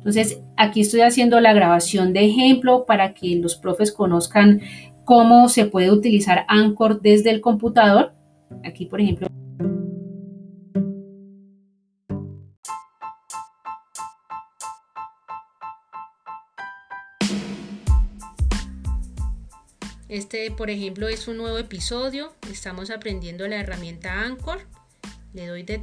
Entonces, aquí estoy haciendo la grabación de ejemplo para que los profes conozcan cómo se puede utilizar Anchor desde el computador. Aquí, por ejemplo, Este, por ejemplo, es un nuevo episodio. Estamos aprendiendo la herramienta Anchor. Le doy de